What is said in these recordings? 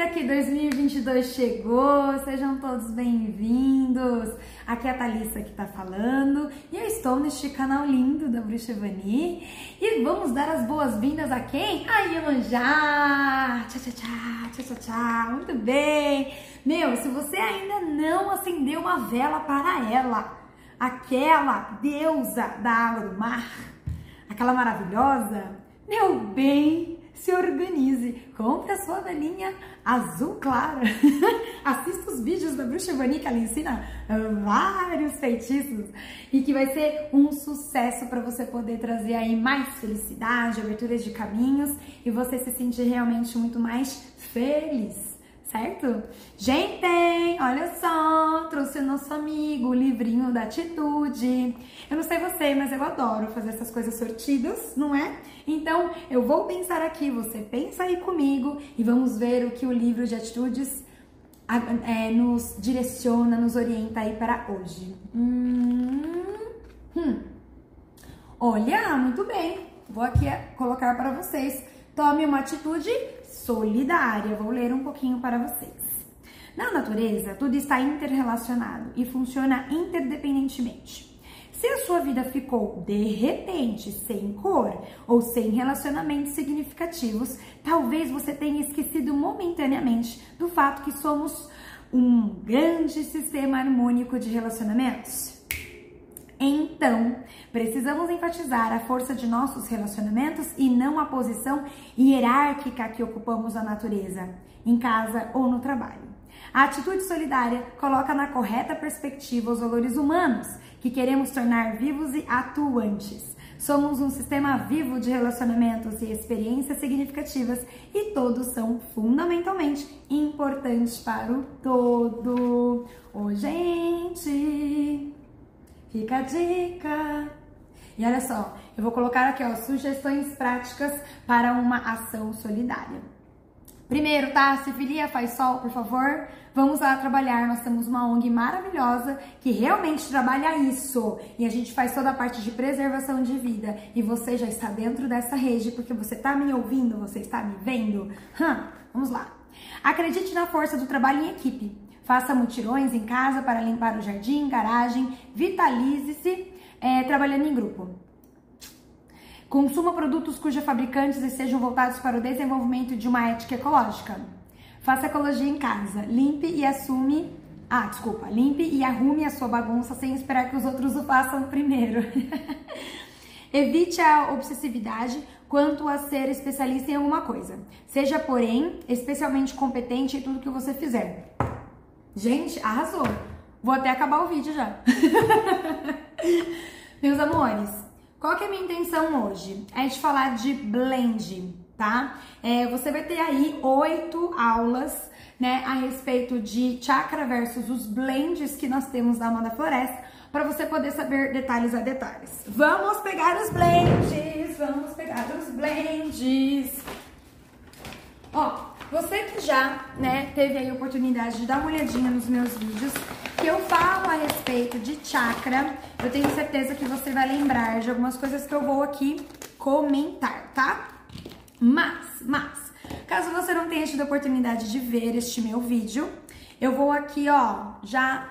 Eita, que 2022 chegou! Sejam todos bem-vindos! Aqui é a Thalissa que tá falando e eu estou neste canal lindo da Bruxa Vani e vamos dar as boas-vindas a quem? A Iemanjá! Tchau, tchau, tchau, tchau, tchau, tchau! Muito bem! Meu, se você ainda não acendeu uma vela para ela, aquela deusa da água do mar, aquela maravilhosa, meu bem, se organize, compre a sua velhinha azul clara, assista os vídeos da Bruxa Vani que ela ensina vários feitiços. E que vai ser um sucesso para você poder trazer aí mais felicidade, aberturas de caminhos. E você se sentir realmente muito mais feliz certo? Gente, olha só, trouxe o nosso amigo, o livrinho da atitude. Eu não sei você, mas eu adoro fazer essas coisas sortidas, não é? Então, eu vou pensar aqui, você pensa aí comigo e vamos ver o que o livro de atitudes é, nos direciona, nos orienta aí para hoje. Hum, hum. Olha, muito bem. Vou aqui colocar para vocês. Tome uma atitude solidária. Vou ler um pouquinho para vocês. Na natureza, tudo está interrelacionado e funciona interdependentemente. Se a sua vida ficou de repente sem cor ou sem relacionamentos significativos, talvez você tenha esquecido momentaneamente do fato que somos um grande sistema harmônico de relacionamentos. Então, precisamos enfatizar a força de nossos relacionamentos e não a posição hierárquica que ocupamos na natureza, em casa ou no trabalho. A atitude solidária coloca na correta perspectiva os valores humanos que queremos tornar vivos e atuantes. Somos um sistema vivo de relacionamentos e experiências significativas e todos são fundamentalmente importantes para o todo. Ô, oh, gente! Fica a dica! E olha só, eu vou colocar aqui ó, sugestões práticas para uma ação solidária. Primeiro, tá? Se filia, faz sol, por favor. Vamos lá trabalhar. Nós temos uma ONG maravilhosa que realmente trabalha isso. E a gente faz toda a parte de preservação de vida. E você já está dentro dessa rede porque você está me ouvindo, você está me vendo. Hum, vamos lá. Acredite na força do trabalho em equipe. Faça mutirões em casa para limpar o jardim, garagem, vitalize-se é, trabalhando em grupo. Consuma produtos cujos fabricantes estejam voltados para o desenvolvimento de uma ética ecológica. Faça ecologia em casa. Limpe e assume. Ah, desculpa. Limpe e arrume a sua bagunça sem esperar que os outros o façam primeiro. Evite a obsessividade quanto a ser especialista em alguma coisa. Seja, porém, especialmente competente em tudo que você fizer. Gente, arrasou. Vou até acabar o vídeo já. Meus amores, qual que é a minha intenção hoje? É de falar de blend, tá? É, você vai ter aí oito aulas, né, a respeito de chakra versus os blends que nós temos na Amanda Floresta, para você poder saber detalhes a detalhes. Vamos pegar os blends, vamos pegar os blends. Já, né, teve aí a oportunidade de dar uma olhadinha nos meus vídeos, que eu falo a respeito de chakra, eu tenho certeza que você vai lembrar de algumas coisas que eu vou aqui comentar, tá? Mas, mas, caso você não tenha tido a oportunidade de ver este meu vídeo, eu vou aqui, ó, já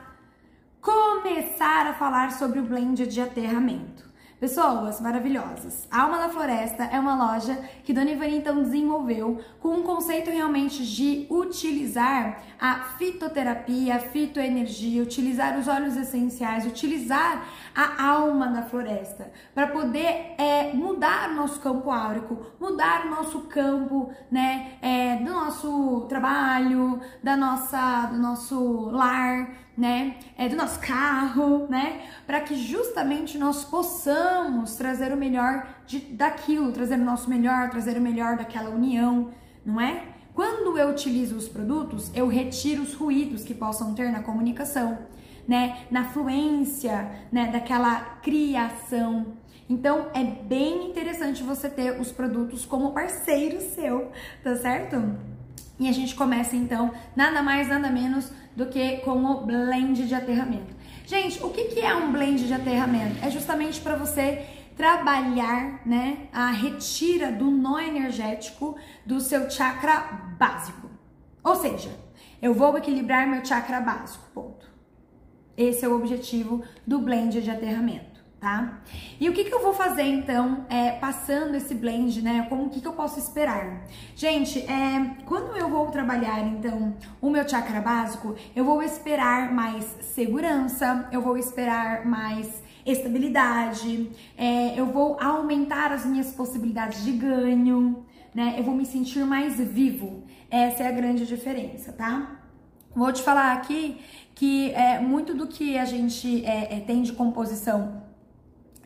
começar a falar sobre o blend de aterramento. Pessoas maravilhosas. A Alma da Floresta é uma loja que Dona Ivani então desenvolveu com um conceito realmente de utilizar a fitoterapia, a fitoenergia, utilizar os óleos essenciais, utilizar a alma da floresta para poder é, mudar o nosso campo áurico, mudar o nosso campo, né, é, do nosso trabalho, da nossa, do nosso lar, né, é, do nosso carro, né, para que justamente nós possamos trazer o melhor de, daquilo, trazer o nosso melhor, trazer o melhor daquela união, não é? Quando eu utilizo os produtos, eu retiro os ruídos que possam ter na comunicação, né, na fluência, né, daquela criação. Então é bem interessante você ter os produtos como parceiro seu, tá certo? E a gente começa então nada mais, nada menos do que com o blend de aterramento. Gente, o que, que é um blend de aterramento? É justamente para você trabalhar, né, a retira do nó energético do seu chakra básico. Ou seja, eu vou equilibrar meu chakra básico, ponto. Esse é o objetivo do blend de aterramento, tá? E o que, que eu vou fazer então, é, passando esse blend, né? Como que, que eu posso esperar? Gente, é, quando eu vou trabalhar então o meu chakra básico, eu vou esperar mais segurança, eu vou esperar mais estabilidade, é, eu vou aumentar as minhas possibilidades de ganho, né? Eu vou me sentir mais vivo. Essa é a grande diferença, tá? Vou te falar aqui que é, muito do que a gente é, é, tem de composição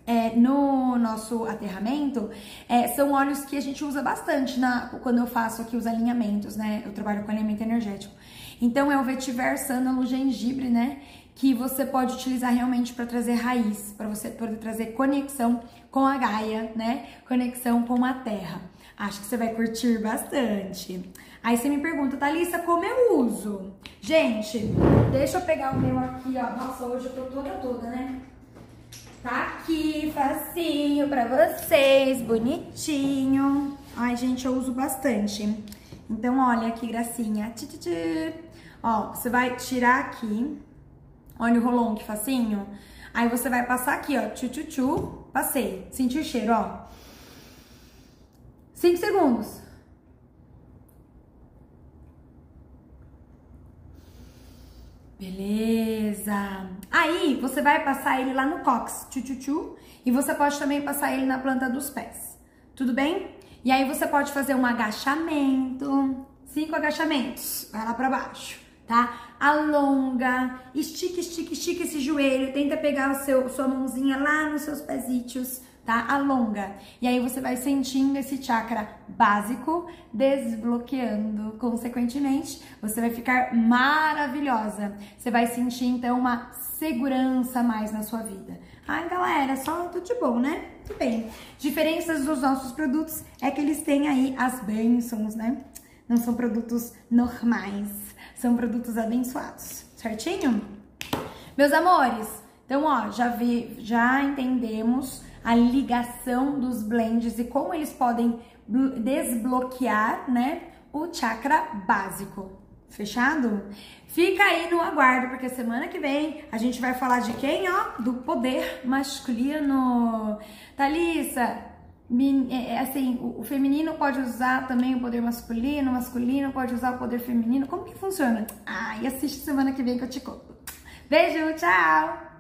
é, no nosso aterramento é, são óleos que a gente usa bastante na, quando eu faço aqui os alinhamentos, né? Eu trabalho com alinhamento energético. Então é o vetiver sândalo gengibre, né? Que você pode utilizar realmente para trazer raiz, para você poder trazer conexão com a Gaia, né? Conexão com a Terra. Acho que você vai curtir bastante. Aí você me pergunta, Thalissa, como eu uso? Gente, deixa eu pegar o meu aqui, ó. Nossa, hoje eu tô toda toda, né? Tá aqui, facinho pra vocês, bonitinho. Ai, gente, eu uso bastante. Então, olha que gracinha. Ó, você vai tirar aqui. Olha o rolão que facinho. Aí você vai passar aqui, ó. Tchu, tchu, tchu. Passei. Sentiu o cheiro, ó. 5 segundos. Beleza. Aí você vai passar ele lá no cox, tchu, e você pode também passar ele na planta dos pés. Tudo bem? E aí você pode fazer um agachamento, cinco agachamentos, vai lá para baixo, tá? Alonga, estica, estica, estica esse joelho, tenta pegar o seu sua mãozinha lá nos seus pezitos tá? Alonga. E aí você vai sentindo esse chakra básico desbloqueando. Consequentemente, você vai ficar maravilhosa. Você vai sentir então uma segurança mais na sua vida. Ai, galera, só tudo de bom, né? Tudo bem. Diferenças dos nossos produtos é que eles têm aí as bênçãos, né? Não são produtos normais, são produtos abençoados, certinho? Meus amores, então ó, já vi, já entendemos a ligação dos blends e como eles podem desbloquear, né, o chakra básico. Fechado? Fica aí no aguardo, porque semana que vem a gente vai falar de quem, ó? Do poder masculino. Thalissa, é, é, assim, o feminino pode usar também o poder masculino, o masculino pode usar o poder feminino. Como que funciona? Ah, e assiste semana que vem que eu te conto. Beijo, tchau!